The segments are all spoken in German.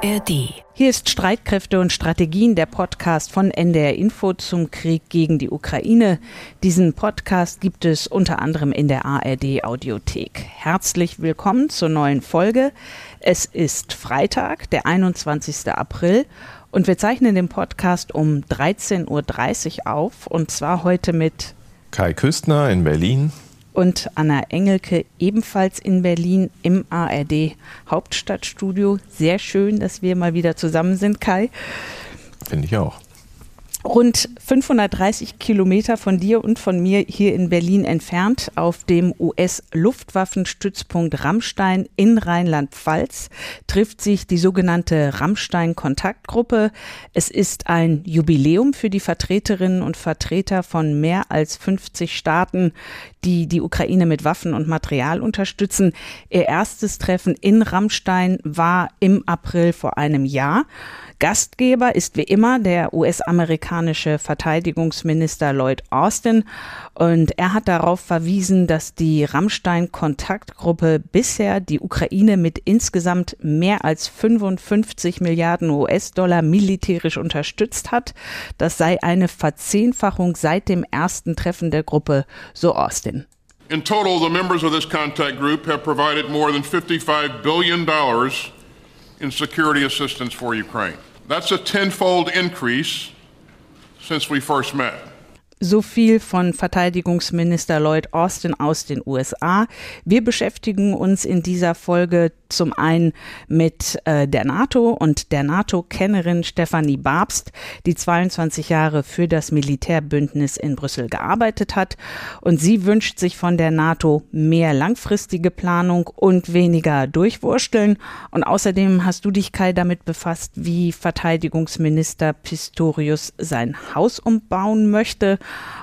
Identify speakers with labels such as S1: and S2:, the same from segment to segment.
S1: ARD. Hier ist Streitkräfte und Strategien, der Podcast von NDR Info zum Krieg gegen die Ukraine. Diesen Podcast gibt es unter anderem in der ARD Audiothek. Herzlich willkommen zur neuen Folge. Es ist Freitag, der 21. April und wir zeichnen den Podcast um 13.30 Uhr auf und zwar heute mit
S2: Kai Küstner in Berlin
S1: und Anna Engelke ebenfalls in Berlin im ARD Hauptstadtstudio. Sehr schön, dass wir mal wieder zusammen sind, Kai.
S2: Finde ich auch
S1: rund 530 Kilometer von dir und von mir hier in Berlin entfernt, auf dem US-Luftwaffenstützpunkt Rammstein in Rheinland-Pfalz, trifft sich die sogenannte Rammstein-Kontaktgruppe. Es ist ein Jubiläum für die Vertreterinnen und Vertreter von mehr als 50 Staaten, die die Ukraine mit Waffen und Material unterstützen. Ihr erstes Treffen in Rammstein war im April vor einem Jahr. Gastgeber ist wie immer der US-amerikanische Verteidigungsminister Lloyd Austin und er hat darauf verwiesen, dass die Rammstein-Kontaktgruppe bisher die Ukraine mit insgesamt mehr als 55 Milliarden US-Dollar militärisch unterstützt hat. Das sei eine Verzehnfachung seit dem ersten Treffen der Gruppe, so Austin.
S3: In total, the members of this contact group have provided more than $55 billion in security assistance for Ukraine. That's a tenfold increase since we first met.
S1: So viel von Verteidigungsminister Lloyd Austin aus den USA. Wir beschäftigen uns in dieser Folge zum einen mit äh, der NATO und der NATO-Kennerin Stefanie Babst, die 22 Jahre für das Militärbündnis in Brüssel gearbeitet hat. Und sie wünscht sich von der NATO mehr langfristige Planung und weniger Durchwursteln. Und außerdem hast du dich, Kai, damit befasst, wie Verteidigungsminister Pistorius sein Haus umbauen möchte.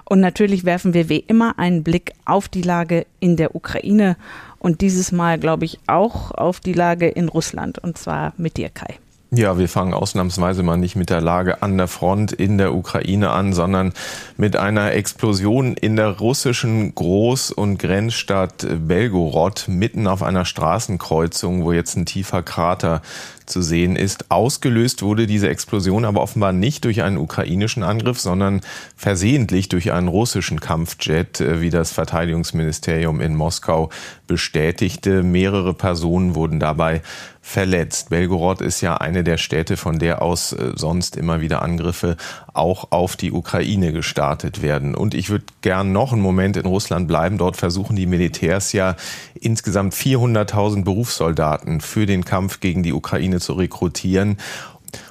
S1: Und natürlich werfen wir wie immer einen Blick auf die Lage in der Ukraine und dieses Mal, glaube ich, auch auf die Lage in Russland und zwar mit dir, Kai.
S2: Ja, wir fangen ausnahmsweise mal nicht mit der Lage an der Front in der Ukraine an, sondern mit einer Explosion in der russischen Groß- und Grenzstadt Belgorod mitten auf einer Straßenkreuzung, wo jetzt ein tiefer Krater zu sehen ist. Ausgelöst wurde diese Explosion aber offenbar nicht durch einen ukrainischen Angriff, sondern versehentlich durch einen russischen Kampfjet, äh, wie das Verteidigungsministerium in Moskau bestätigte. Mehrere Personen wurden dabei verletzt. Belgorod ist ja eine der Städte, von der aus äh, sonst immer wieder Angriffe auch auf die Ukraine gestartet werden. Und ich würde gern noch einen Moment in Russland bleiben. Dort versuchen die Militärs ja insgesamt 400.000 Berufssoldaten für den Kampf gegen die Ukraine zu rekrutieren.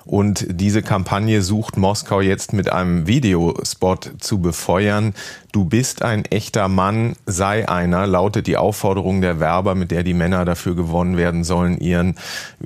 S2: Und diese Kampagne sucht Moskau jetzt mit einem Videospot zu befeuern. Du bist ein echter Mann, sei einer, lautet die Aufforderung der Werber, mit der die Männer dafür gewonnen werden sollen, ihren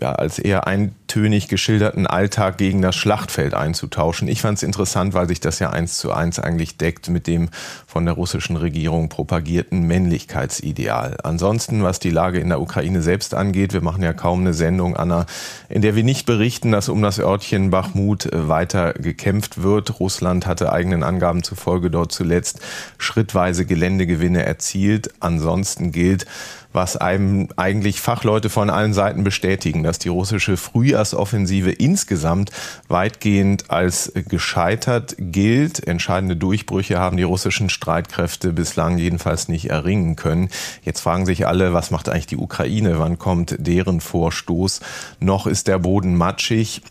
S2: ja, als eher eintönig geschilderten Alltag gegen das Schlachtfeld einzutauschen. Ich fand es interessant, weil sich das ja eins zu eins eigentlich deckt mit dem von der russischen Regierung propagierten Männlichkeitsideal. Ansonsten, was die Lage in der Ukraine selbst angeht, wir machen ja kaum eine Sendung, Anna, in der wir nicht berichten, dass um das Örtchen Bachmut äh, weiter gekämpft wird. Russland hatte eigenen Angaben zufolge dort zuletzt schrittweise Geländegewinne erzielt. Ansonsten gilt, was einem eigentlich Fachleute von allen Seiten bestätigen, dass die russische Frühjahrsoffensive insgesamt weitgehend als gescheitert gilt. Entscheidende Durchbrüche haben die russischen Streitkräfte bislang jedenfalls nicht erringen können. Jetzt fragen sich alle, was macht eigentlich die Ukraine? Wann kommt deren Vorstoß? Noch ist der Boden matschig.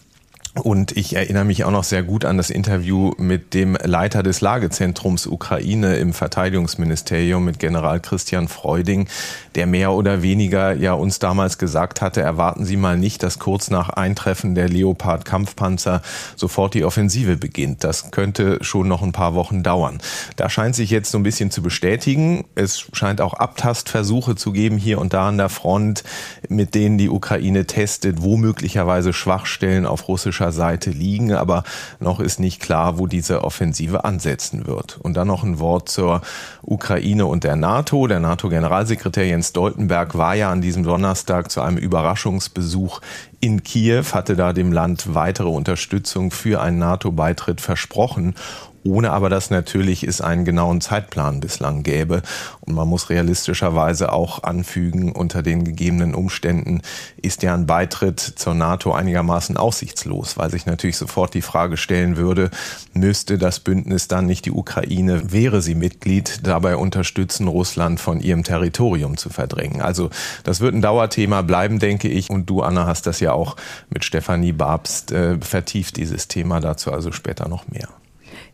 S2: Und ich erinnere mich auch noch sehr gut an das Interview mit dem Leiter des Lagezentrums Ukraine im Verteidigungsministerium mit General Christian Freuding, der mehr oder weniger ja uns damals gesagt hatte, erwarten Sie mal nicht, dass kurz nach Eintreffen der Leopard Kampfpanzer sofort die Offensive beginnt. Das könnte schon noch ein paar Wochen dauern. Da scheint sich jetzt so ein bisschen zu bestätigen. Es scheint auch Abtastversuche zu geben hier und da an der Front, mit denen die Ukraine testet, wo möglicherweise Schwachstellen auf russischer russischer Seite liegen, aber noch ist nicht klar, wo diese Offensive ansetzen wird. Und dann noch ein Wort zur Ukraine und der NATO. Der NATO-Generalsekretär Jens Stoltenberg war ja an diesem Donnerstag zu einem Überraschungsbesuch in Kiew, hatte da dem Land weitere Unterstützung für einen NATO-Beitritt versprochen ohne aber dass natürlich es einen genauen Zeitplan bislang gäbe. Und man muss realistischerweise auch anfügen, unter den gegebenen Umständen ist ja ein Beitritt zur NATO einigermaßen aussichtslos, weil sich natürlich sofort die Frage stellen würde, müsste das Bündnis dann nicht die Ukraine, wäre sie Mitglied, dabei unterstützen, Russland von ihrem Territorium zu verdrängen. Also das wird ein Dauerthema bleiben, denke ich. Und du, Anna, hast das ja auch mit Stefanie Babst äh, vertieft, dieses Thema. Dazu also später noch mehr.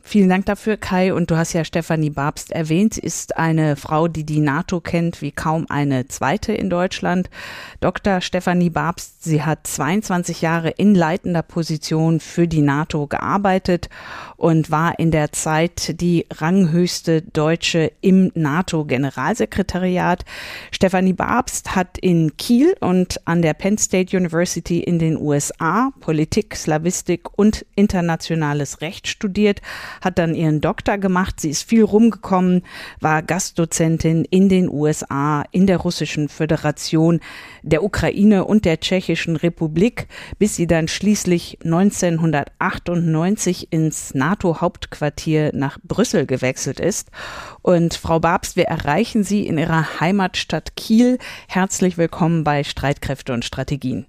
S1: Vielen Dank dafür, Kai. Und du hast ja Stefanie Babst erwähnt. Sie ist eine Frau, die die NATO kennt wie kaum eine zweite in Deutschland. Dr. Stefanie Babst, sie hat 22 Jahre in leitender Position für die NATO gearbeitet und war in der Zeit die ranghöchste Deutsche im NATO-Generalsekretariat. Stefanie Babst hat in Kiel und an der Penn State University in den USA Politik, Slavistik und internationales Recht studiert hat dann ihren Doktor gemacht. Sie ist viel rumgekommen, war Gastdozentin in den USA, in der Russischen Föderation, der Ukraine und der Tschechischen Republik, bis sie dann schließlich 1998 ins NATO-Hauptquartier nach Brüssel gewechselt ist. Und Frau Babst, wir erreichen Sie in Ihrer Heimatstadt Kiel. Herzlich willkommen bei Streitkräfte und Strategien.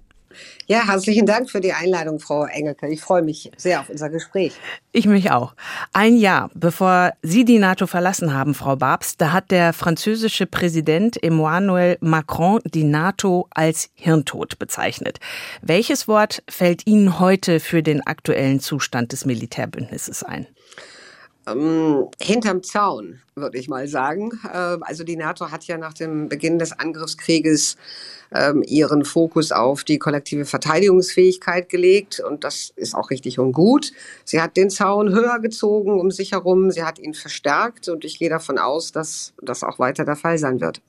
S4: Ja, herzlichen Dank für die Einladung, Frau Engelke. Ich freue mich sehr auf unser Gespräch.
S1: Ich mich auch. Ein Jahr bevor Sie die NATO verlassen haben, Frau Babs, da hat der französische Präsident Emmanuel Macron die NATO als Hirntod bezeichnet. Welches Wort fällt Ihnen heute für den aktuellen Zustand des Militärbündnisses ein?
S4: Ähm, hinterm Zaun, würde ich mal sagen. Äh, also die NATO hat ja nach dem Beginn des Angriffskrieges ähm, ihren Fokus auf die kollektive Verteidigungsfähigkeit gelegt und das ist auch richtig und gut. Sie hat den Zaun höher gezogen um sich herum, sie hat ihn verstärkt und ich gehe davon aus, dass das auch weiter der Fall sein wird.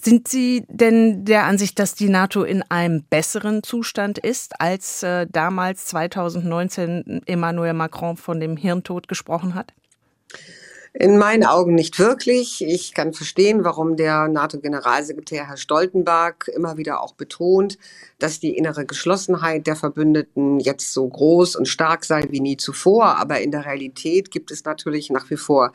S1: Sind Sie denn der Ansicht, dass die NATO in einem besseren Zustand ist, als äh, damals 2019 Emmanuel Macron von dem Hirntod gesprochen hat?
S4: In meinen Augen nicht wirklich. Ich kann verstehen, warum der NATO-Generalsekretär Herr Stoltenberg immer wieder auch betont, dass die innere Geschlossenheit der Verbündeten jetzt so groß und stark sei wie nie zuvor. Aber in der Realität gibt es natürlich nach wie vor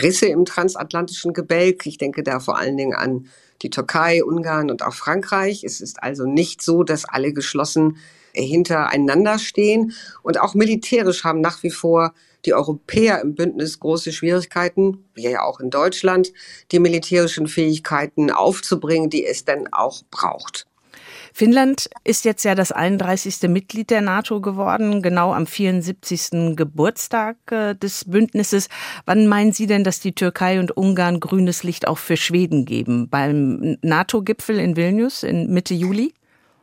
S4: Risse im transatlantischen Gebälk. Ich denke da vor allen Dingen an die Türkei, Ungarn und auch Frankreich. Es ist also nicht so, dass alle geschlossen hintereinander stehen. Und auch militärisch haben nach wie vor die Europäer im Bündnis große Schwierigkeiten, wir ja auch in Deutschland, die militärischen Fähigkeiten aufzubringen, die es denn auch braucht.
S1: Finnland ist jetzt ja das 31. Mitglied der NATO geworden, genau am 74. Geburtstag äh, des Bündnisses. Wann meinen Sie denn, dass die Türkei und Ungarn grünes Licht auch für Schweden geben? Beim NATO-Gipfel in Vilnius in Mitte Juli?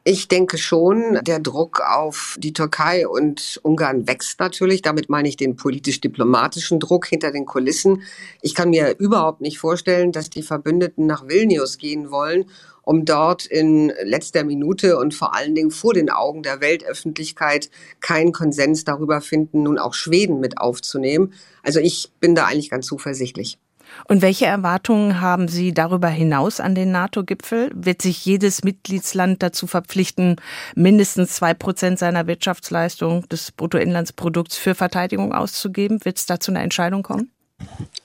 S4: Ich denke schon, der Druck auf die Türkei und Ungarn wächst natürlich. Damit meine ich den politisch-diplomatischen Druck hinter den Kulissen. Ich kann mir überhaupt nicht vorstellen, dass die Verbündeten nach Vilnius gehen wollen, um dort in letzter Minute und vor allen Dingen vor den Augen der Weltöffentlichkeit keinen Konsens darüber finden, nun auch Schweden mit aufzunehmen. Also ich bin da eigentlich ganz zuversichtlich.
S1: Und welche Erwartungen haben Sie darüber hinaus an den NATO-Gipfel? Wird sich jedes Mitgliedsland dazu verpflichten, mindestens zwei Prozent seiner Wirtschaftsleistung des Bruttoinlandsprodukts für Verteidigung auszugeben? Wird es dazu eine Entscheidung kommen?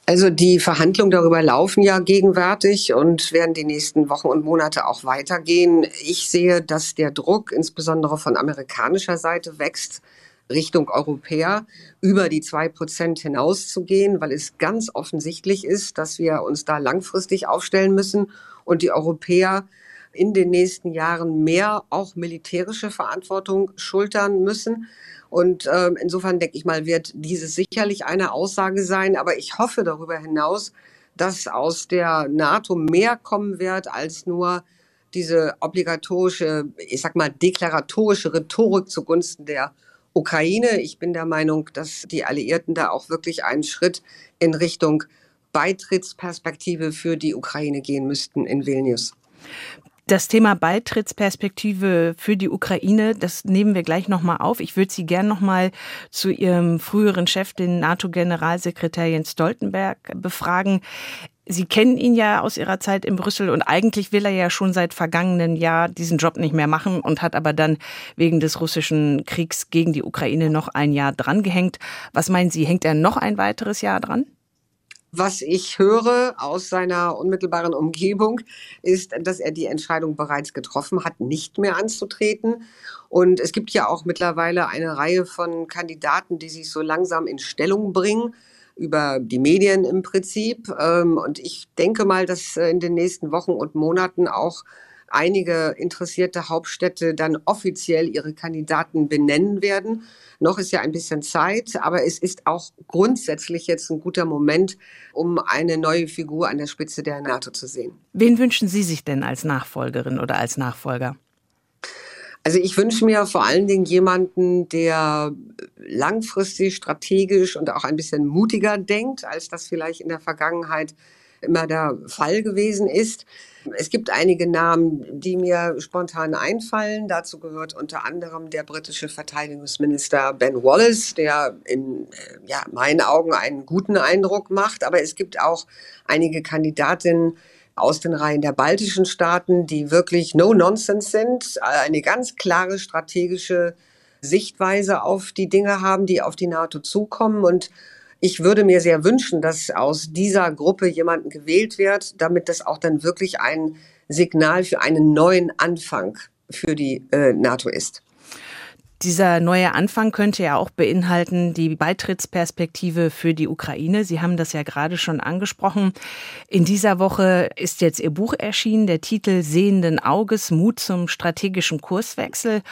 S4: Also die Verhandlungen darüber laufen ja gegenwärtig und werden die nächsten Wochen und Monate auch weitergehen. Ich sehe, dass der Druck insbesondere von amerikanischer Seite wächst, Richtung Europäer über die zwei Prozent hinauszugehen, weil es ganz offensichtlich ist, dass wir uns da langfristig aufstellen müssen und die Europäer in den nächsten Jahren mehr auch militärische Verantwortung schultern müssen. Und äh, insofern denke ich mal, wird dieses sicherlich eine Aussage sein. Aber ich hoffe darüber hinaus, dass aus der NATO mehr kommen wird als nur diese obligatorische, ich sag mal, deklaratorische Rhetorik zugunsten der Ukraine. Ich bin der Meinung, dass die Alliierten da auch wirklich einen Schritt in Richtung Beitrittsperspektive für die Ukraine gehen müssten in Vilnius.
S1: Das Thema Beitrittsperspektive für die Ukraine, das nehmen wir gleich nochmal auf. Ich würde Sie gern nochmal zu Ihrem früheren Chef, den NATO-Generalsekretär Jens Stoltenberg, befragen. Sie kennen ihn ja aus Ihrer Zeit in Brüssel und eigentlich will er ja schon seit vergangenen Jahr diesen Job nicht mehr machen und hat aber dann wegen des russischen Kriegs gegen die Ukraine noch ein Jahr drangehängt. Was meinen Sie, hängt er noch ein weiteres Jahr dran?
S4: Was ich höre aus seiner unmittelbaren Umgebung, ist, dass er die Entscheidung bereits getroffen hat, nicht mehr anzutreten. Und es gibt ja auch mittlerweile eine Reihe von Kandidaten, die sich so langsam in Stellung bringen über die Medien im Prinzip. Ähm, und ich denke mal, dass äh, in den nächsten Wochen und Monaten auch einige interessierte Hauptstädte dann offiziell ihre Kandidaten benennen werden. Noch ist ja ein bisschen Zeit, aber es ist auch grundsätzlich jetzt ein guter Moment, um eine neue Figur an der Spitze der NATO zu sehen.
S1: Wen wünschen Sie sich denn als Nachfolgerin oder als Nachfolger?
S4: Also ich wünsche mir vor allen Dingen jemanden, der langfristig, strategisch und auch ein bisschen mutiger denkt, als das vielleicht in der Vergangenheit immer der Fall gewesen ist. Es gibt einige Namen, die mir spontan einfallen. Dazu gehört unter anderem der britische Verteidigungsminister Ben Wallace, der in äh, ja, meinen Augen einen guten Eindruck macht. Aber es gibt auch einige Kandidatinnen, aus den Reihen der baltischen Staaten, die wirklich No-Nonsense sind, eine ganz klare strategische Sichtweise auf die Dinge haben, die auf die NATO zukommen. Und ich würde mir sehr wünschen, dass aus dieser Gruppe jemanden gewählt wird, damit das auch dann wirklich ein Signal für einen neuen Anfang für die äh, NATO ist.
S1: Dieser neue Anfang könnte ja auch beinhalten die Beitrittsperspektive für die Ukraine. Sie haben das ja gerade schon angesprochen. In dieser Woche ist jetzt Ihr Buch erschienen, der Titel Sehenden Auges, Mut zum strategischen Kurswechsel.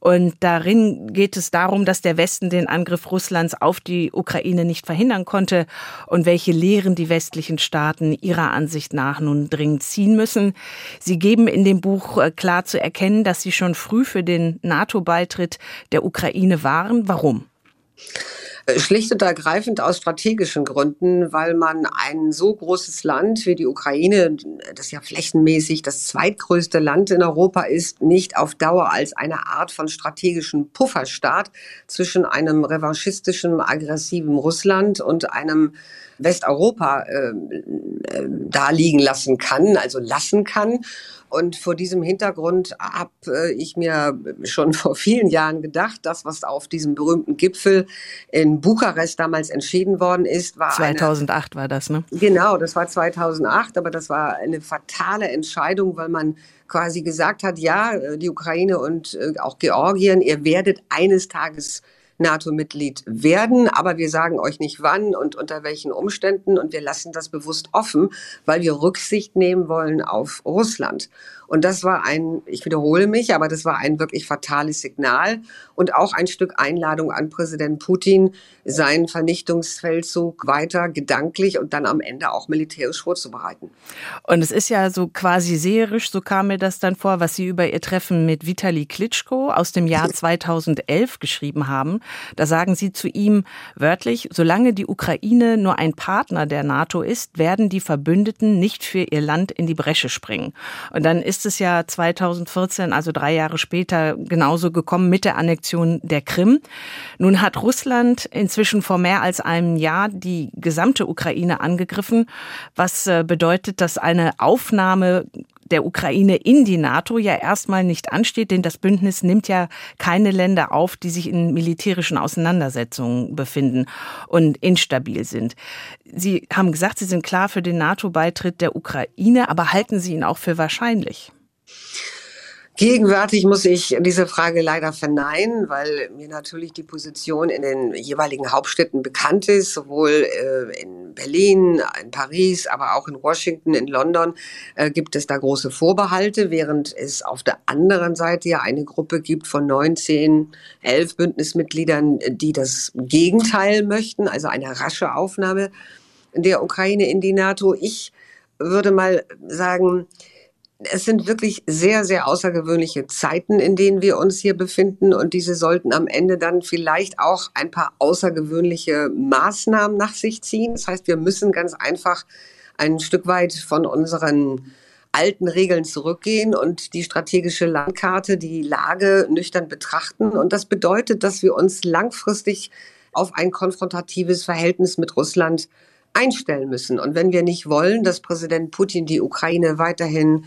S1: Und darin geht es darum, dass der Westen den Angriff Russlands auf die Ukraine nicht verhindern konnte und welche Lehren die westlichen Staaten ihrer Ansicht nach nun dringend ziehen müssen. Sie geben in dem Buch äh, klar zu erkennen, dass Sie schon früh für den NATO-Beitritt der Ukraine waren. Warum?
S4: Schlicht und ergreifend aus strategischen Gründen, weil man ein so großes Land wie die Ukraine, das ja flächenmäßig das zweitgrößte Land in Europa ist, nicht auf Dauer als eine Art von strategischen Pufferstaat zwischen einem revanchistischen, aggressiven Russland und einem Westeuropa äh, äh, da liegen lassen kann, also lassen kann. Und vor diesem Hintergrund habe äh, ich mir schon vor vielen Jahren gedacht, das, was auf diesem berühmten Gipfel in Bukarest damals entschieden worden ist, war
S1: 2008 eine, war das, ne?
S4: Genau, das war 2008, aber das war eine fatale Entscheidung, weil man quasi gesagt hat, ja, die Ukraine und äh, auch Georgien, ihr werdet eines Tages NATO-Mitglied werden, aber wir sagen euch nicht wann und unter welchen Umständen und wir lassen das bewusst offen, weil wir Rücksicht nehmen wollen auf Russland. Und das war ein, ich wiederhole mich, aber das war ein wirklich fatales Signal und auch ein Stück Einladung an Präsident Putin, seinen Vernichtungsfeldzug weiter gedanklich und dann am Ende auch militärisch vorzubereiten.
S1: Und es ist ja so quasi seherisch, so kam mir das dann vor, was Sie über Ihr Treffen mit Vitali Klitschko aus dem Jahr 2011 geschrieben haben. Da sagen Sie zu ihm wörtlich, solange die Ukraine nur ein Partner der NATO ist, werden die Verbündeten nicht für ihr Land in die Bresche springen. Und dann ist es ja 2014, also drei Jahre später, genauso gekommen mit der Annexion der Krim. Nun hat Russland inzwischen vor mehr als einem Jahr die gesamte Ukraine angegriffen, was äh, bedeutet, dass eine Aufnahme der Ukraine in die NATO ja erstmal nicht ansteht, denn das Bündnis nimmt ja keine Länder auf, die sich in militärischen Auseinandersetzungen befinden und instabil sind. Sie haben gesagt, Sie sind klar für den NATO-Beitritt der Ukraine, aber halten Sie ihn auch für wahrscheinlich?
S4: Gegenwärtig muss ich diese Frage leider verneinen, weil mir natürlich die Position in den jeweiligen Hauptstädten bekannt ist, sowohl äh, in Berlin, in Paris, aber auch in Washington, in London äh, gibt es da große Vorbehalte, während es auf der anderen Seite ja eine Gruppe gibt von 19, 11 Bündnismitgliedern, die das Gegenteil möchten, also eine rasche Aufnahme der Ukraine in die NATO. Ich würde mal sagen, es sind wirklich sehr, sehr außergewöhnliche Zeiten, in denen wir uns hier befinden. Und diese sollten am Ende dann vielleicht auch ein paar außergewöhnliche Maßnahmen nach sich ziehen. Das heißt, wir müssen ganz einfach ein Stück weit von unseren alten Regeln zurückgehen und die strategische Landkarte, die Lage nüchtern betrachten. Und das bedeutet, dass wir uns langfristig auf ein konfrontatives Verhältnis mit Russland einstellen müssen. Und wenn wir nicht wollen, dass Präsident Putin die Ukraine weiterhin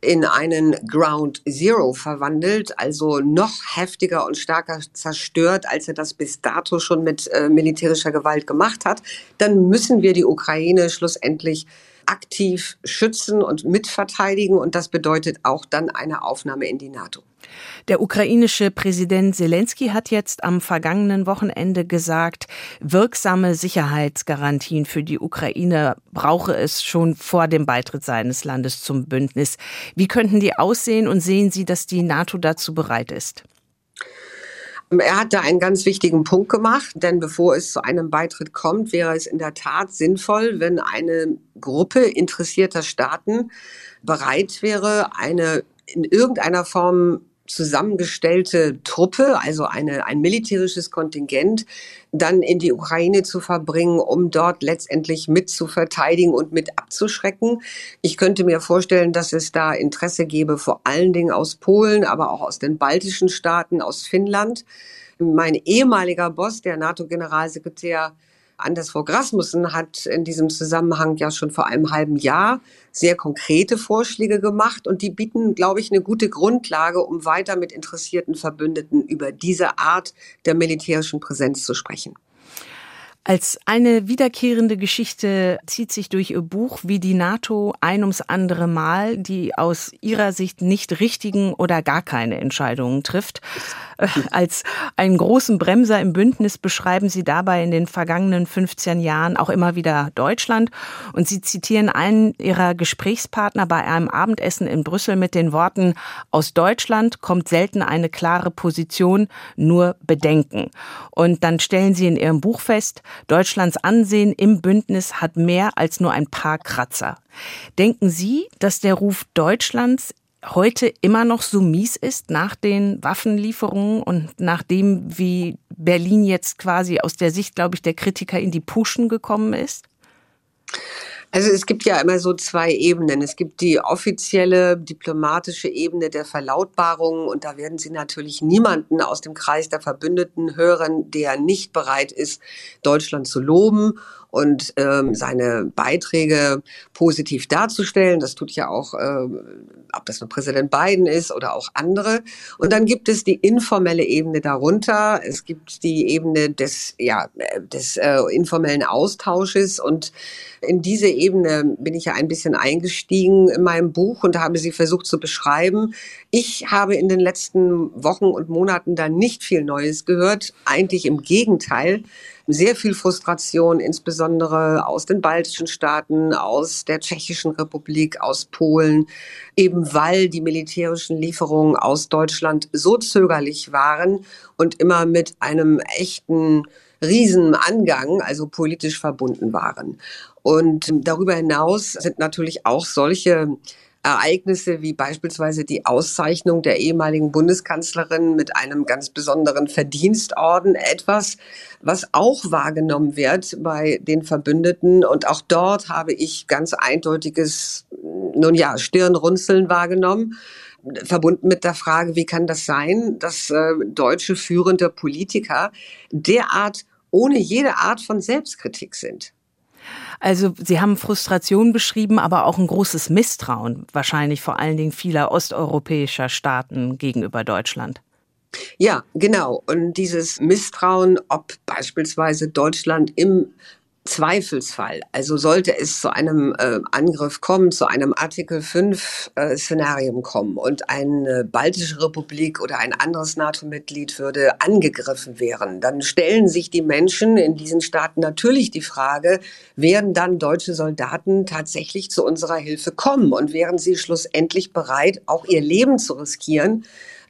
S4: in einen Ground Zero verwandelt, also noch heftiger und stärker zerstört, als er das bis dato schon mit äh, militärischer Gewalt gemacht hat, dann müssen wir die Ukraine schlussendlich aktiv schützen und mitverteidigen. Und das bedeutet auch dann eine Aufnahme in die NATO.
S1: Der ukrainische Präsident Zelensky hat jetzt am vergangenen Wochenende gesagt, wirksame Sicherheitsgarantien für die Ukraine brauche es schon vor dem Beitritt seines Landes zum Bündnis. Wie könnten die aussehen und sehen Sie, dass die NATO dazu bereit ist?
S4: Er hat da einen ganz wichtigen Punkt gemacht, denn bevor es zu einem Beitritt kommt, wäre es in der Tat sinnvoll, wenn eine Gruppe interessierter Staaten bereit wäre, eine in irgendeiner Form zusammengestellte Truppe, also eine, ein militärisches Kontingent, dann in die Ukraine zu verbringen, um dort letztendlich mit zu verteidigen und mit abzuschrecken. Ich könnte mir vorstellen, dass es da Interesse gäbe, vor allen Dingen aus Polen, aber auch aus den baltischen Staaten, aus Finnland. Mein ehemaliger Boss, der NATO-Generalsekretär Anders Fogh Rasmussen hat in diesem Zusammenhang ja schon vor einem halben Jahr sehr konkrete Vorschläge gemacht und die bieten, glaube ich, eine gute Grundlage, um weiter mit interessierten Verbündeten über diese Art der militärischen Präsenz zu sprechen.
S1: Als eine wiederkehrende Geschichte zieht sich durch ihr Buch, wie die NATO ein ums andere Mal die aus ihrer Sicht nicht richtigen oder gar keine Entscheidungen trifft. Äh, als einen großen Bremser im Bündnis beschreiben sie dabei in den vergangenen 15 Jahren auch immer wieder Deutschland. Und sie zitieren einen ihrer Gesprächspartner bei einem Abendessen in Brüssel mit den Worten, aus Deutschland kommt selten eine klare Position, nur Bedenken. Und dann stellen sie in ihrem Buch fest, Deutschlands Ansehen im Bündnis hat mehr als nur ein paar Kratzer. Denken Sie, dass der Ruf Deutschlands heute immer noch so mies ist nach den Waffenlieferungen und nachdem, wie Berlin jetzt quasi aus der Sicht, glaube ich, der Kritiker in die Puschen gekommen ist?
S4: Also es gibt ja immer so zwei Ebenen. Es gibt die offizielle diplomatische Ebene der Verlautbarung und da werden Sie natürlich niemanden aus dem Kreis der Verbündeten hören, der nicht bereit ist, Deutschland zu loben und ähm, seine Beiträge positiv darzustellen. Das tut ja auch, äh, ob das nur Präsident Biden ist oder auch andere. Und dann gibt es die informelle Ebene darunter. Es gibt die Ebene des, ja, des äh, informellen Austausches. Und in diese Ebene bin ich ja ein bisschen eingestiegen in meinem Buch und habe sie versucht zu beschreiben. Ich habe in den letzten Wochen und Monaten da nicht viel Neues gehört. Eigentlich im Gegenteil sehr viel Frustration, insbesondere aus den baltischen Staaten, aus der Tschechischen Republik, aus Polen, eben weil die militärischen Lieferungen aus Deutschland so zögerlich waren und immer mit einem echten Riesenangang, also politisch verbunden waren. Und darüber hinaus sind natürlich auch solche Ereignisse wie beispielsweise die Auszeichnung der ehemaligen Bundeskanzlerin mit einem ganz besonderen Verdienstorden etwas, was auch wahrgenommen wird bei den Verbündeten. Und auch dort habe ich ganz eindeutiges, nun ja, Stirnrunzeln wahrgenommen verbunden mit der Frage, wie kann das sein, dass äh, deutsche führende Politiker derart ohne jede Art von Selbstkritik sind.
S1: Also Sie haben Frustration beschrieben, aber auch ein großes Misstrauen, wahrscheinlich vor allen Dingen vieler osteuropäischer Staaten gegenüber Deutschland.
S4: Ja, genau. Und dieses Misstrauen, ob beispielsweise Deutschland im Zweifelsfall, also sollte es zu einem äh, Angriff kommen, zu einem Artikel 5 äh, Szenarium kommen und eine baltische Republik oder ein anderes NATO-Mitglied würde angegriffen werden, dann stellen sich die Menschen in diesen Staaten natürlich die Frage, werden dann deutsche Soldaten tatsächlich zu unserer Hilfe kommen? Und wären sie schlussendlich bereit, auch ihr Leben zu riskieren,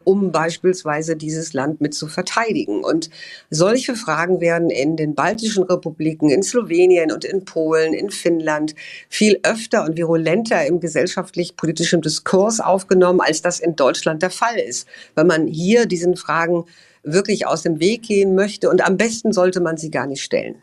S4: um beispielsweise dieses Land mit zu verteidigen. Und solche Fragen werden in den baltischen Republiken, in Slowenien und in Polen, in Finnland viel öfter und virulenter im gesellschaftlich-politischen Diskurs aufgenommen, als das in Deutschland der Fall ist. Weil man hier diesen Fragen wirklich aus dem Weg gehen möchte und am besten sollte man sie gar nicht stellen.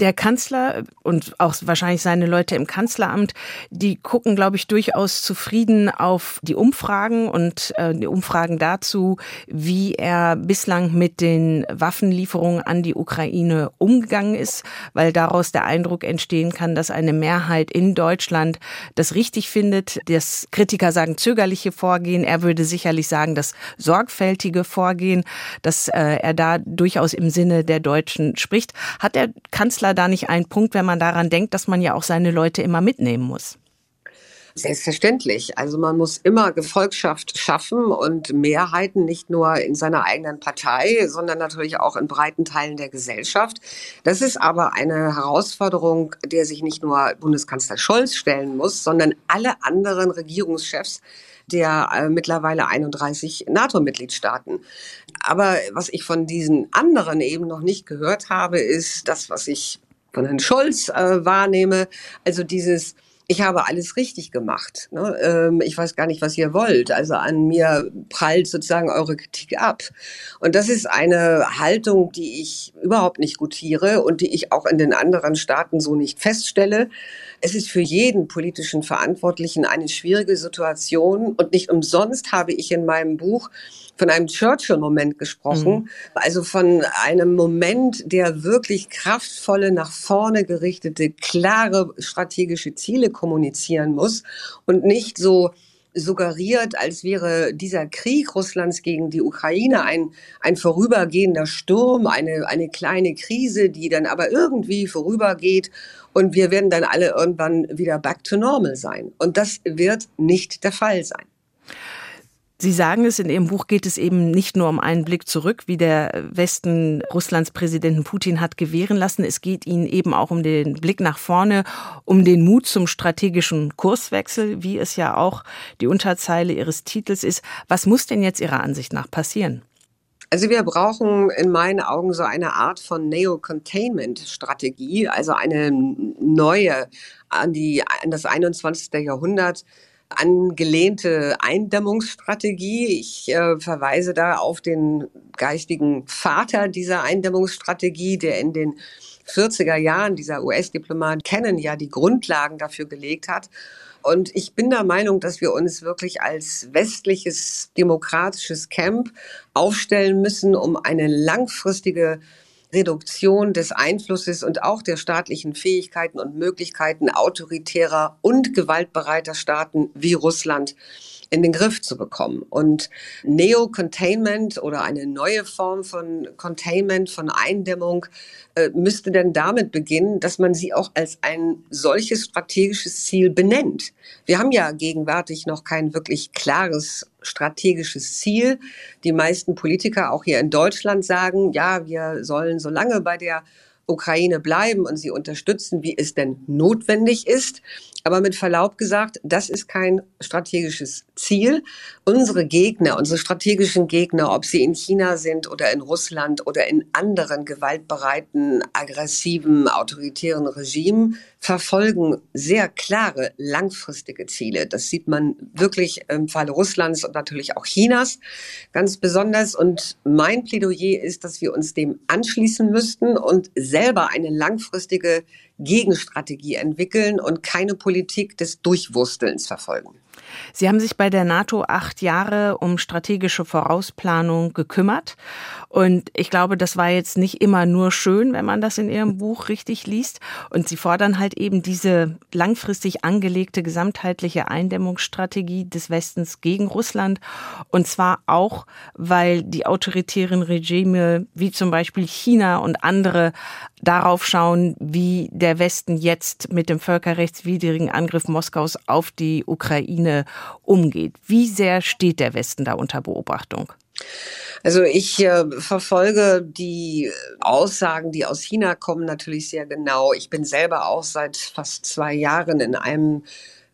S1: Der Kanzler und auch wahrscheinlich seine Leute im Kanzleramt, die gucken, glaube ich, durchaus zufrieden auf die Umfragen und äh, die Umfragen dazu, wie er bislang mit den Waffenlieferungen an die Ukraine umgegangen ist, weil daraus der Eindruck entstehen kann, dass eine Mehrheit in Deutschland das richtig findet. Das Kritiker sagen zögerliche Vorgehen. Er würde sicherlich sagen, das sorgfältige Vorgehen, dass äh, er da durchaus im Sinne der Deutschen spricht. Hat der Kanzler da nicht einen Punkt, wenn man daran denkt, dass man ja auch seine Leute immer mitnehmen muss?
S4: Selbstverständlich. Also man muss immer Gefolgschaft schaffen und Mehrheiten nicht nur in seiner eigenen Partei, sondern natürlich auch in breiten Teilen der Gesellschaft. Das ist aber eine Herausforderung, der sich nicht nur Bundeskanzler Scholz stellen muss, sondern alle anderen Regierungschefs der äh, mittlerweile 31 NATO-Mitgliedstaaten. Aber was ich von diesen anderen eben noch nicht gehört habe, ist das, was ich von Herrn Scholz äh, wahrnehme. Also dieses ich habe alles richtig gemacht. Ne? Ähm, ich weiß gar nicht, was ihr wollt. Also an mir prallt sozusagen eure Kritik ab. Und das ist eine Haltung, die ich überhaupt nicht gutiere und die ich auch in den anderen Staaten so nicht feststelle. Es ist für jeden politischen Verantwortlichen eine schwierige Situation und nicht umsonst habe ich in meinem Buch von einem Churchill-Moment gesprochen, mhm. also von einem Moment, der wirklich kraftvolle, nach vorne gerichtete, klare strategische Ziele kommunizieren muss und nicht so suggeriert, als wäre dieser Krieg Russlands gegen die Ukraine ein, ein vorübergehender Sturm, eine, eine kleine Krise, die dann aber irgendwie vorübergeht und wir werden dann alle irgendwann wieder back to normal sein. Und das wird nicht der Fall sein.
S1: Sie sagen es, in Ihrem Buch geht es eben nicht nur um einen Blick zurück, wie der Westen Russlands Präsidenten Putin hat gewähren lassen. Es geht Ihnen eben auch um den Blick nach vorne, um den Mut zum strategischen Kurswechsel, wie es ja auch die Unterzeile Ihres Titels ist. Was muss denn jetzt Ihrer Ansicht nach passieren?
S4: Also wir brauchen in meinen Augen so eine Art von Neo-Containment-Strategie, also eine neue an, die, an das 21. Jahrhundert angelehnte Eindämmungsstrategie. Ich äh, verweise da auf den geistigen Vater dieser Eindämmungsstrategie, der in den 40er Jahren, dieser US-Diplomat Kennan, ja die Grundlagen dafür gelegt hat. Und ich bin der Meinung, dass wir uns wirklich als westliches demokratisches Camp aufstellen müssen, um eine langfristige Reduktion des Einflusses und auch der staatlichen Fähigkeiten und Möglichkeiten autoritärer und gewaltbereiter Staaten wie Russland in den Griff zu bekommen. Und Neo-Containment oder eine neue Form von Containment, von Eindämmung, äh, müsste denn damit beginnen, dass man sie auch als ein solches strategisches Ziel benennt. Wir haben ja gegenwärtig noch kein wirklich klares strategisches Ziel. Die meisten Politiker, auch hier in Deutschland, sagen, ja, wir sollen so lange bei der Ukraine bleiben und sie unterstützen, wie es denn notwendig ist. Aber mit Verlaub gesagt, das ist kein strategisches Ziel. Unsere Gegner, unsere strategischen Gegner, ob sie in China sind oder in Russland oder in anderen gewaltbereiten, aggressiven, autoritären Regimen, verfolgen sehr klare, langfristige Ziele. Das sieht man wirklich im Falle Russlands und natürlich auch Chinas ganz besonders. Und mein Plädoyer ist, dass wir uns dem anschließen müssten und selber eine langfristige Gegenstrategie entwickeln und keine Politik des Durchwurstelns verfolgen.
S1: Sie haben sich bei der NATO acht Jahre um strategische Vorausplanung gekümmert. Und ich glaube, das war jetzt nicht immer nur schön, wenn man das in Ihrem Buch richtig liest. Und Sie fordern halt eben diese langfristig angelegte gesamtheitliche Eindämmungsstrategie des Westens gegen Russland. Und zwar auch, weil die autoritären Regime wie zum Beispiel China und andere darauf schauen, wie der Westen jetzt mit dem völkerrechtswidrigen Angriff Moskaus auf die Ukraine umgeht. Wie sehr steht der Westen da unter Beobachtung?
S4: Also ich äh, verfolge die Aussagen, die aus China kommen, natürlich sehr genau. Ich bin selber auch seit fast zwei Jahren in einem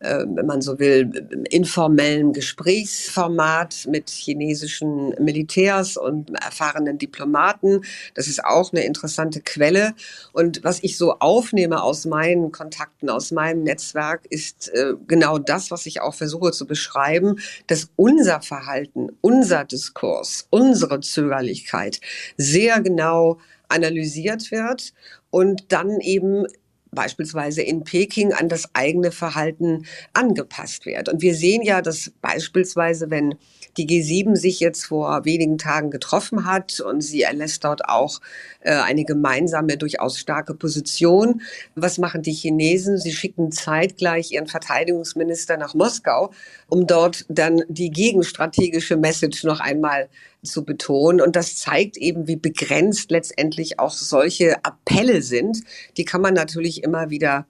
S4: äh, wenn man so will, informellen Gesprächsformat mit chinesischen Militärs und erfahrenen Diplomaten. Das ist auch eine interessante Quelle. Und was ich so aufnehme aus meinen Kontakten, aus meinem Netzwerk, ist äh, genau das, was ich auch versuche zu beschreiben, dass unser Verhalten, unser Diskurs, unsere Zögerlichkeit sehr genau analysiert wird und dann eben beispielsweise in Peking an das eigene Verhalten angepasst wird. Und wir sehen ja, dass beispielsweise, wenn die G7 sich jetzt vor wenigen Tagen getroffen hat und sie erlässt dort auch äh, eine gemeinsame, durchaus starke Position. Was machen die Chinesen? Sie schicken zeitgleich ihren Verteidigungsminister nach Moskau, um dort dann die gegenstrategische Message noch einmal zu betonen. Und das zeigt eben, wie begrenzt letztendlich auch solche Appelle sind. Die kann man natürlich immer wieder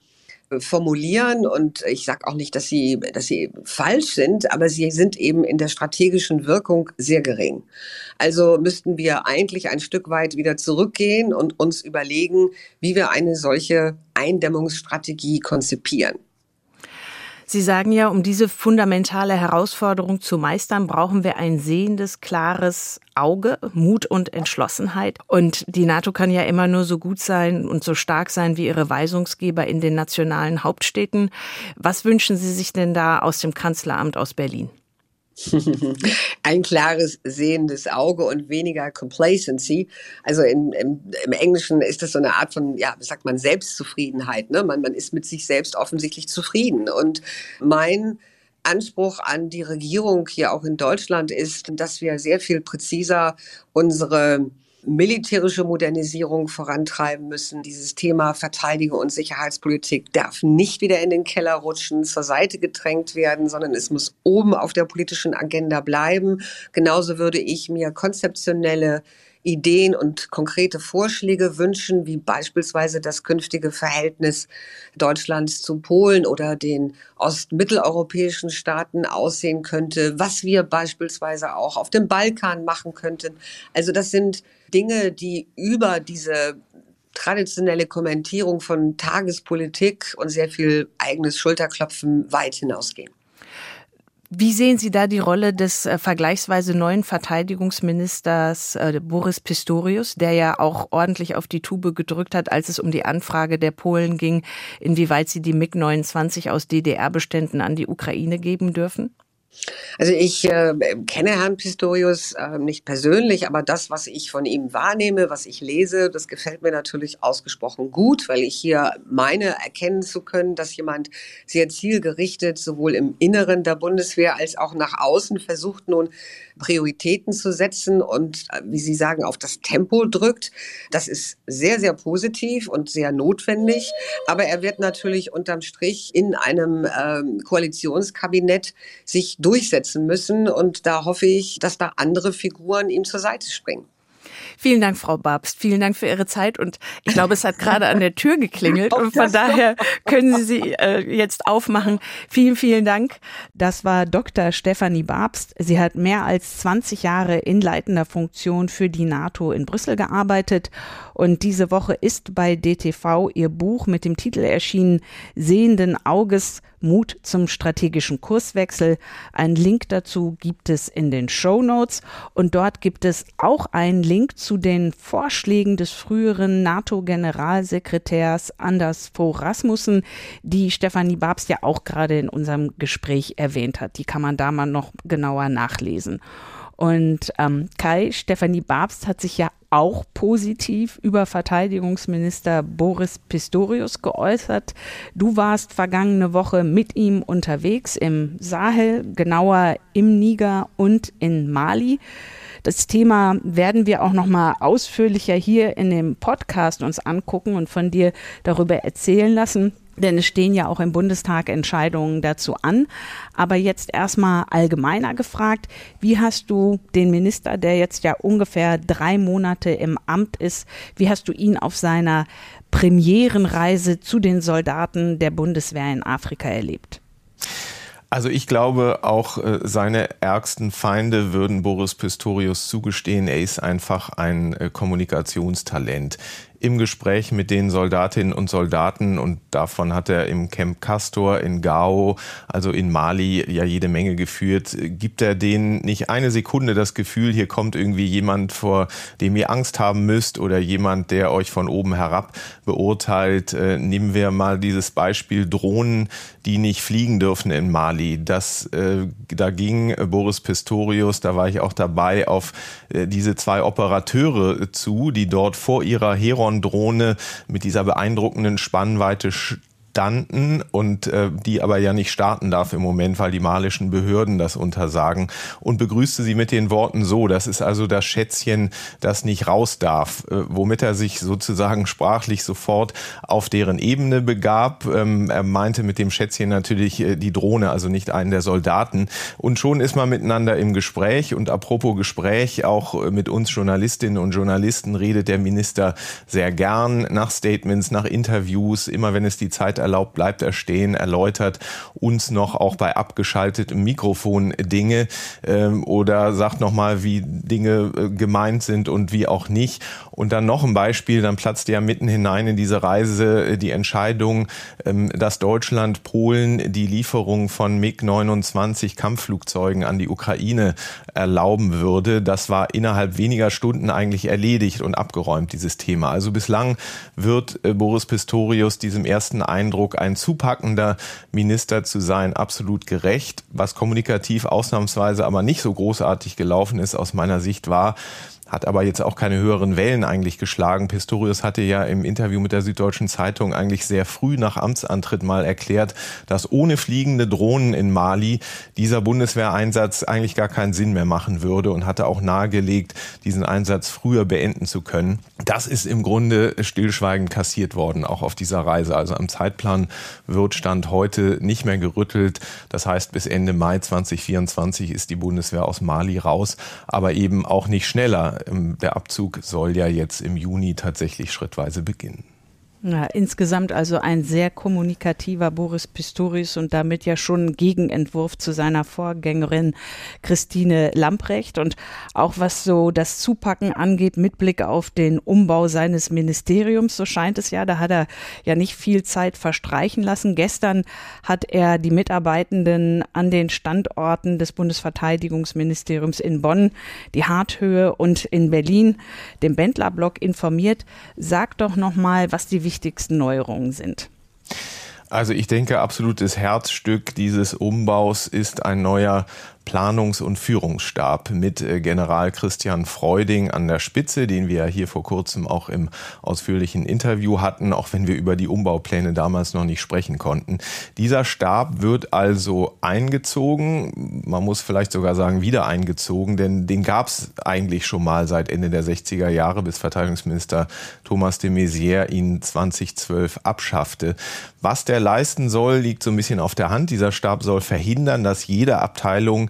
S4: formulieren und ich sage auch nicht, dass sie, dass sie falsch sind, aber sie sind eben in der strategischen Wirkung sehr gering. Also müssten wir eigentlich ein Stück weit wieder zurückgehen und uns überlegen, wie wir eine solche Eindämmungsstrategie konzipieren.
S1: Sie sagen ja, um diese fundamentale Herausforderung zu meistern, brauchen wir ein sehendes, klares Auge, Mut und Entschlossenheit. Und die NATO kann ja immer nur so gut sein und so stark sein wie ihre Weisungsgeber in den nationalen Hauptstädten. Was wünschen Sie sich denn da aus dem Kanzleramt aus Berlin?
S4: ein klares sehendes Auge und weniger Complacency. Also in, im, im, Englischen ist das so eine Art von, ja, wie sagt man, Selbstzufriedenheit. Ne? Man, man ist mit sich selbst offensichtlich zufrieden. Und mein Anspruch an die Regierung hier auch in Deutschland ist, dass wir sehr viel präziser unsere militärische Modernisierung vorantreiben müssen. Dieses Thema Verteidigung und Sicherheitspolitik darf nicht wieder in den Keller rutschen, zur Seite gedrängt werden, sondern es muss oben auf der politischen Agenda bleiben. Genauso würde ich mir konzeptionelle Ideen und konkrete Vorschläge wünschen, wie beispielsweise das künftige Verhältnis Deutschlands zu Polen oder den ostmitteleuropäischen Staaten aussehen könnte, was wir beispielsweise auch auf dem Balkan machen könnten. Also das sind Dinge, die über diese traditionelle Kommentierung von Tagespolitik und sehr viel eigenes Schulterklopfen weit hinausgehen.
S1: Wie sehen Sie da die Rolle des äh, vergleichsweise neuen Verteidigungsministers äh, Boris Pistorius, der ja auch ordentlich auf die Tube gedrückt hat, als es um die Anfrage der Polen ging, inwieweit sie die MiG-29 aus DDR-Beständen an die Ukraine geben dürfen?
S4: Also ich äh, kenne Herrn Pistorius äh, nicht persönlich, aber das, was ich von ihm wahrnehme, was ich lese, das gefällt mir natürlich ausgesprochen gut, weil ich hier meine erkennen zu können, dass jemand sehr zielgerichtet sowohl im Inneren der Bundeswehr als auch nach außen versucht nun Prioritäten zu setzen und, äh, wie Sie sagen, auf das Tempo drückt. Das ist sehr, sehr positiv und sehr notwendig. Aber er wird natürlich unterm Strich in einem ähm, Koalitionskabinett sich durchsetzen müssen. Und da hoffe ich, dass da andere Figuren ihm zur Seite springen.
S1: Vielen Dank, Frau Babst. Vielen Dank für Ihre Zeit. Und ich glaube, es hat gerade an der Tür geklingelt. Und von daher können Sie sie äh, jetzt aufmachen. Vielen, vielen Dank. Das war Dr. Stefanie Babst. Sie hat mehr als 20 Jahre in leitender Funktion für die NATO in Brüssel gearbeitet. Und diese Woche ist bei DTV ihr Buch mit dem Titel erschienen, Sehenden Auges Mut zum strategischen Kurswechsel. Ein Link dazu gibt es in den Show Notes und dort gibt es auch einen Link zu den Vorschlägen des früheren NATO-Generalsekretärs Anders Fogh Rasmussen, die Stefanie Babst ja auch gerade in unserem Gespräch erwähnt hat. Die kann man da mal noch genauer nachlesen. Und ähm, Kai, Stefanie Babst hat sich ja auch positiv über Verteidigungsminister Boris Pistorius geäußert. Du warst vergangene Woche mit ihm unterwegs im Sahel, genauer im Niger und in Mali. Das Thema werden wir auch noch mal ausführlicher hier in dem Podcast uns angucken und von dir darüber erzählen lassen. Denn es stehen ja auch im Bundestag Entscheidungen dazu an. Aber jetzt erstmal allgemeiner gefragt, wie hast du den Minister, der jetzt ja ungefähr drei Monate im Amt ist, wie hast du ihn auf seiner Premierenreise zu den Soldaten der Bundeswehr in Afrika erlebt?
S2: Also ich glaube, auch äh, seine ärgsten Feinde würden Boris Pistorius zugestehen, er ist einfach ein äh, Kommunikationstalent. Im Gespräch mit den Soldatinnen und Soldaten und davon hat er im Camp Castor in Gao, also in Mali, ja jede Menge geführt. Gibt er denen nicht eine Sekunde das Gefühl, hier kommt irgendwie jemand, vor dem ihr Angst haben müsst oder jemand, der euch von oben herab beurteilt? Äh, nehmen wir mal dieses Beispiel Drohnen, die nicht fliegen dürfen in Mali. Das, äh, da ging Boris Pistorius, da war ich auch dabei, auf diese zwei Operateure zu, die dort vor ihrer Heron Drohne mit dieser beeindruckenden Spannweite standen und äh, die aber ja nicht starten darf im Moment, weil die malischen Behörden das untersagen und begrüßte sie mit den Worten so, das ist also das Schätzchen, das nicht raus darf, äh, womit er sich sozusagen sprachlich sofort auf deren Ebene begab. Ähm, er meinte mit dem Schätzchen natürlich äh, die Drohne, also nicht einen der Soldaten und schon ist man miteinander im Gespräch und apropos Gespräch, auch äh, mit uns Journalistinnen und Journalisten redet der Minister sehr gern nach Statements, nach Interviews, immer wenn es die Zeit erlaubt, bleibt er stehen, erläutert uns noch auch bei abgeschaltetem Mikrofon Dinge ähm, oder sagt nochmal, wie Dinge äh, gemeint sind und wie auch nicht. Und dann noch ein Beispiel, dann platzt ja mitten hinein in diese Reise äh, die Entscheidung, ähm, dass Deutschland Polen die Lieferung von MiG-29 Kampfflugzeugen an die Ukraine erlauben würde. Das war innerhalb weniger Stunden eigentlich erledigt und abgeräumt, dieses Thema. Also bislang wird äh, Boris Pistorius diesem ersten Eindruck Eindruck, ein zupackender Minister zu sein, absolut gerecht. Was kommunikativ ausnahmsweise aber nicht so großartig gelaufen ist aus meiner Sicht war, hat aber jetzt auch keine höheren Wellen eigentlich geschlagen. Pistorius hatte ja im Interview mit der Süddeutschen Zeitung eigentlich sehr früh nach Amtsantritt mal erklärt, dass ohne fliegende Drohnen in Mali dieser Bundeswehreinsatz eigentlich gar keinen Sinn mehr machen würde und hatte auch nahegelegt, diesen Einsatz früher beenden zu können. Das ist im Grunde stillschweigend kassiert worden, auch auf dieser Reise. Also am Zeitplan wird Stand heute nicht mehr gerüttelt. Das heißt, bis Ende Mai 2024 ist die Bundeswehr aus Mali raus, aber eben auch nicht schneller. Ähm, der Abzug soll ja jetzt im Juni tatsächlich schrittweise beginnen.
S1: Ja, insgesamt also ein sehr kommunikativer Boris Pistorius und damit ja schon ein Gegenentwurf zu seiner Vorgängerin Christine Lamprecht. Und auch was so das Zupacken angeht, mit Blick auf den Umbau seines Ministeriums, so scheint es ja, da hat er ja nicht viel Zeit verstreichen lassen. Gestern hat er die Mitarbeitenden an den Standorten des Bundesverteidigungsministeriums in Bonn, die Harthöhe und in Berlin, dem Bendlerblock informiert. Sag doch nochmal, was die wichtigsten Neuerungen sind?
S2: Also ich denke, absolutes Herzstück dieses Umbaus ist ein neuer Planungs- und Führungsstab mit äh, General Christian Freuding an der Spitze, den wir hier vor kurzem auch im ausführlichen Interview hatten, auch wenn wir über die Umbaupläne damals noch nicht sprechen konnten. Dieser Stab wird also eingezogen, man muss vielleicht sogar sagen wieder eingezogen, denn den gab es eigentlich schon mal seit Ende der 60er Jahre, bis Verteidigungsminister Thomas de Maizière ihn 2012 abschaffte. Was der leisten soll, liegt so ein bisschen auf der Hand. Dieser Stab soll verhindern, dass jede Abteilung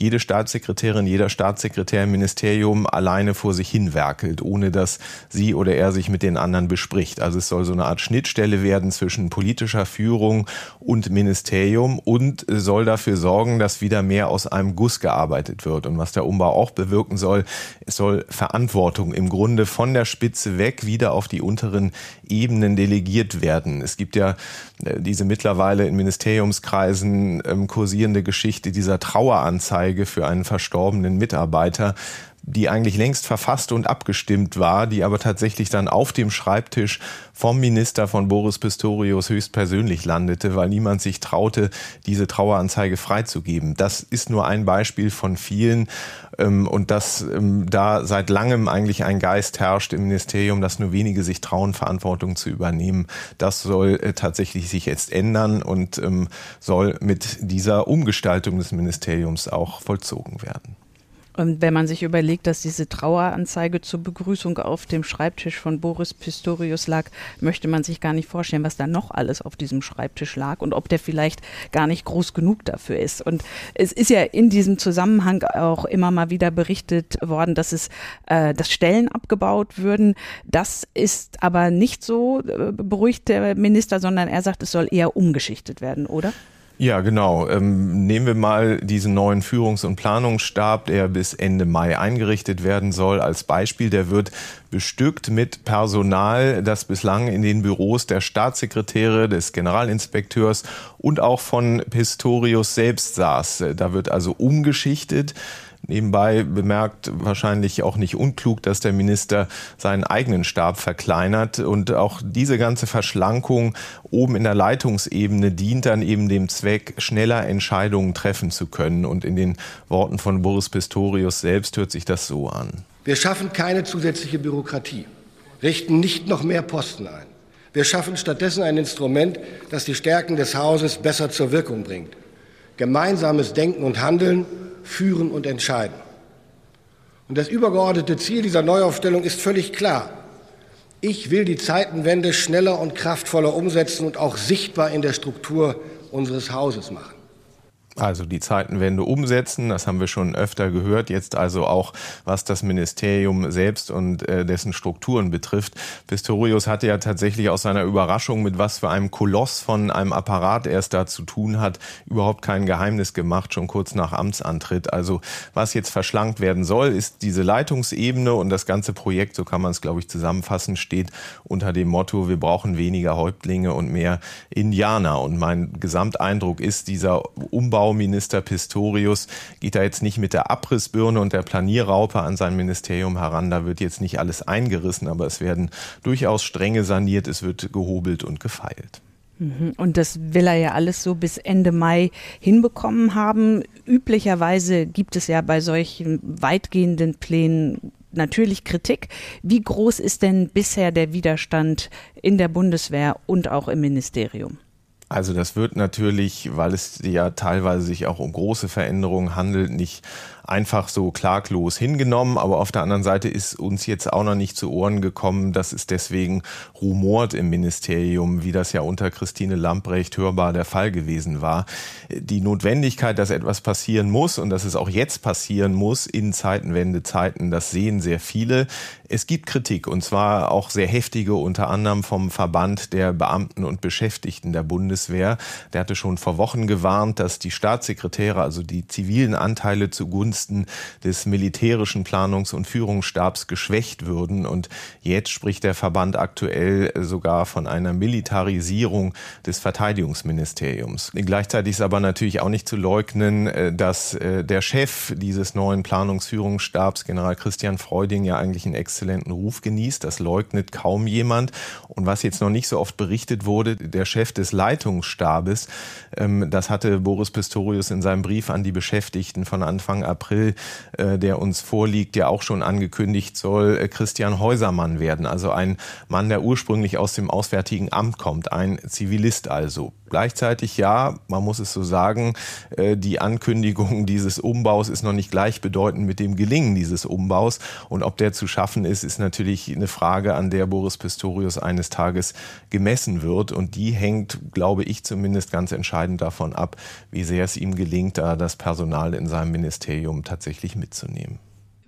S2: jede Staatssekretärin, jeder Staatssekretär im Ministerium alleine vor sich hin werkelt, ohne dass sie oder er sich mit den anderen bespricht. Also es soll so eine Art Schnittstelle werden zwischen politischer Führung und Ministerium und soll dafür sorgen, dass wieder mehr aus einem Guss gearbeitet wird. Und was der Umbau auch bewirken soll, es soll Verantwortung im Grunde von der Spitze weg wieder auf die unteren Ebenen delegiert werden. Es gibt ja äh, diese mittlerweile in Ministeriumskreisen ähm, kursierende Geschichte dieser Traueranzeige Anzeige für einen verstorbenen Mitarbeiter, die eigentlich längst verfasst und abgestimmt war, die aber tatsächlich dann auf dem Schreibtisch vom Minister von Boris Pistorius höchstpersönlich landete, weil niemand sich traute, diese Traueranzeige freizugeben. Das ist nur ein Beispiel von vielen ähm, und dass ähm, da seit langem eigentlich ein Geist herrscht im Ministerium, dass nur wenige sich trauen, Verantwortung zu übernehmen. Das soll äh, tatsächlich sich jetzt ändern und ähm, soll mit dieser Umgestaltung des Ministeriums auch vollzogen werden.
S1: Und wenn man sich überlegt, dass diese Traueranzeige zur Begrüßung auf dem Schreibtisch von Boris Pistorius lag, möchte man sich gar nicht vorstellen, was da noch alles auf diesem Schreibtisch lag und ob der vielleicht gar nicht groß genug dafür ist. Und es ist ja in diesem Zusammenhang auch immer mal wieder berichtet worden, dass es, äh, dass Stellen abgebaut würden. Das ist aber nicht so, äh, beruhigt der Minister, sondern er sagt, es soll eher umgeschichtet werden, oder?
S2: Ja, genau. Ähm, nehmen wir mal diesen neuen Führungs- und Planungsstab, der bis Ende Mai eingerichtet werden soll, als Beispiel. Der wird bestückt mit Personal, das bislang in den Büros der Staatssekretäre, des Generalinspekteurs und auch von Pistorius selbst saß. Da wird also umgeschichtet. Nebenbei bemerkt wahrscheinlich auch nicht unklug, dass der Minister seinen eigenen Stab verkleinert. Und auch diese ganze Verschlankung oben in der Leitungsebene dient dann eben dem Zweck, schneller Entscheidungen treffen zu können. Und in den Worten von Boris Pistorius selbst hört sich das so an.
S5: Wir schaffen keine zusätzliche Bürokratie, richten nicht noch mehr Posten ein. Wir schaffen stattdessen ein Instrument, das die Stärken des Hauses besser zur Wirkung bringt. Gemeinsames Denken und Handeln führen und entscheiden. Und das übergeordnete Ziel dieser Neuaufstellung ist völlig klar. Ich will die Zeitenwende schneller und kraftvoller umsetzen und auch sichtbar in der Struktur unseres Hauses machen.
S2: Also die Zeitenwende umsetzen, das haben wir schon öfter gehört, jetzt also auch was das Ministerium selbst und äh, dessen Strukturen betrifft. Pistorius hatte ja tatsächlich aus seiner Überraschung, mit was für einem Koloss von einem Apparat er es da zu tun hat, überhaupt kein Geheimnis gemacht, schon kurz nach Amtsantritt. Also was jetzt verschlankt werden soll, ist diese Leitungsebene und das ganze Projekt, so kann man es glaube ich zusammenfassen, steht unter dem Motto, wir brauchen weniger Häuptlinge und mehr Indianer. Und mein Gesamteindruck ist, dieser Umbau Umbauminister Pistorius geht da jetzt nicht mit der Abrissbirne und der Planierraupe an sein Ministerium heran. Da wird jetzt nicht alles eingerissen, aber es werden durchaus Stränge saniert, es wird gehobelt und gefeilt.
S1: Mhm. Und das will er ja alles so bis Ende Mai hinbekommen haben. Üblicherweise gibt es ja bei solchen weitgehenden Plänen natürlich Kritik. Wie groß ist denn bisher der Widerstand in der Bundeswehr und auch im Ministerium?
S2: Also das wird natürlich, weil es ja teilweise sich auch um große Veränderungen handelt, nicht einfach so klaglos hingenommen. Aber auf der anderen Seite ist uns jetzt auch noch nicht zu Ohren gekommen, dass es deswegen rumort im Ministerium, wie das ja unter Christine Lamprecht hörbar der Fall gewesen war. Die Notwendigkeit, dass etwas passieren muss und dass es auch jetzt passieren muss in Zeitenwendezeiten, das sehen sehr viele. Es gibt Kritik und zwar auch sehr heftige, unter anderem vom Verband der Beamten und Beschäftigten der Bundeswehr. Der hatte schon vor Wochen gewarnt, dass die Staatssekretäre, also die zivilen Anteile zugunsten des militärischen Planungs- und Führungsstabs geschwächt würden. Und jetzt spricht der Verband aktuell sogar von einer Militarisierung des Verteidigungsministeriums. Gleichzeitig ist aber natürlich auch nicht zu leugnen, äh, dass äh, der Chef dieses neuen Planungsführungsstabs, General Christian Freuding, ja eigentlich ein Ex exzellenten Ruf genießt. Das leugnet kaum jemand. Und was jetzt noch nicht so oft berichtet wurde, der Chef des Leitungsstabes, ähm, das hatte Boris Pistorius in seinem Brief an die Beschäftigten von Anfang April, äh, der uns vorliegt, ja auch schon angekündigt, soll äh, Christian Häusermann werden. Also ein Mann, der ursprünglich aus dem Auswärtigen Amt kommt, ein Zivilist also. Gleichzeitig ja, man muss es so sagen, äh, die Ankündigung dieses Umbaus ist noch nicht gleichbedeutend mit dem Gelingen dieses Umbaus. Und ob der zu schaffen ist, ist natürlich eine Frage, an der Boris Pistorius eines Tages gemessen wird. Und die hängt, glaube ich zumindest, ganz entscheidend davon ab, wie sehr es ihm gelingt, da das Personal in seinem Ministerium tatsächlich mitzunehmen.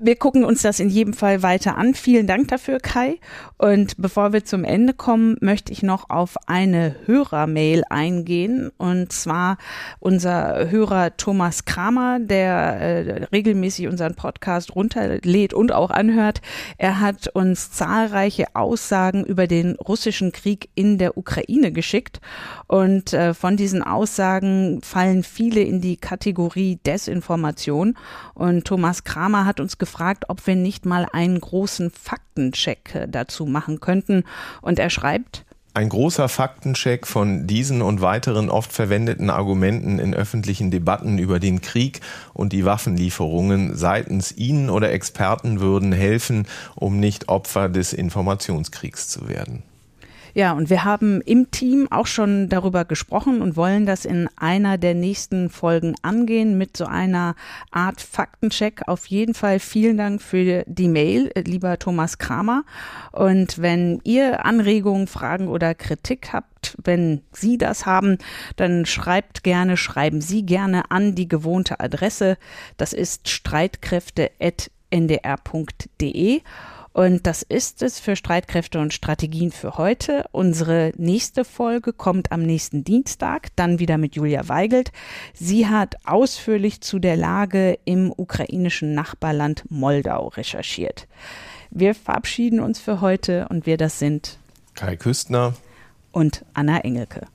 S1: Wir gucken uns das in jedem Fall weiter an. Vielen Dank dafür, Kai. Und bevor wir zum Ende kommen, möchte ich noch auf eine Hörermail eingehen. Und zwar unser Hörer Thomas Kramer, der äh, regelmäßig unseren Podcast runterlädt und auch anhört. Er hat uns zahlreiche Aussagen über den russischen Krieg in der Ukraine geschickt. Und äh, von diesen Aussagen fallen viele in die Kategorie Desinformation. Und Thomas Kramer hat uns gefragt, ob wir nicht mal einen großen Faktencheck äh, dazu machen könnten. Und er schreibt,
S2: ein großer Faktencheck von diesen und weiteren oft verwendeten Argumenten in öffentlichen Debatten über den Krieg und die Waffenlieferungen seitens Ihnen oder Experten würden helfen, um nicht Opfer des Informationskriegs zu werden.
S1: Ja, und wir haben im Team auch schon darüber gesprochen und wollen das in einer der nächsten Folgen angehen mit so einer Art Faktencheck. Auf jeden Fall vielen Dank für die Mail, lieber Thomas Kramer. Und wenn ihr Anregungen, Fragen oder Kritik habt, wenn Sie das haben, dann schreibt gerne, schreiben Sie gerne an die gewohnte Adresse. Das ist streitkräfte.ndr.de. Und das ist es für Streitkräfte und Strategien für heute. Unsere nächste Folge kommt am nächsten Dienstag, dann wieder mit Julia Weigelt. Sie hat ausführlich zu der Lage im ukrainischen Nachbarland Moldau recherchiert. Wir verabschieden uns für heute und wir das sind
S2: Kai Küstner
S1: und Anna Engelke.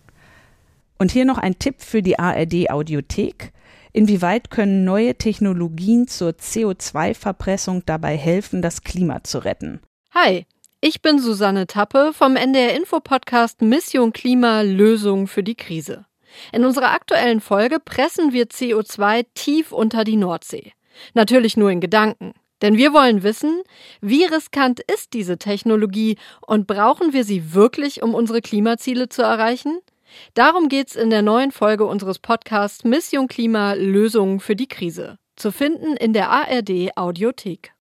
S1: Und hier noch ein Tipp für die ARD Audiothek. Inwieweit können neue Technologien zur CO2-Verpressung dabei helfen, das Klima zu retten?
S6: Hi, ich bin Susanne Tappe vom NDR Info Podcast Mission Klima Lösung für die Krise. In unserer aktuellen Folge pressen wir CO2 tief unter die Nordsee. Natürlich nur in Gedanken. Denn wir wollen wissen, wie riskant ist diese Technologie und brauchen wir sie wirklich, um unsere Klimaziele zu erreichen? Darum geht's in der neuen Folge unseres Podcasts Mission Klima Lösungen für die Krise. Zu finden in der ARD Audiothek.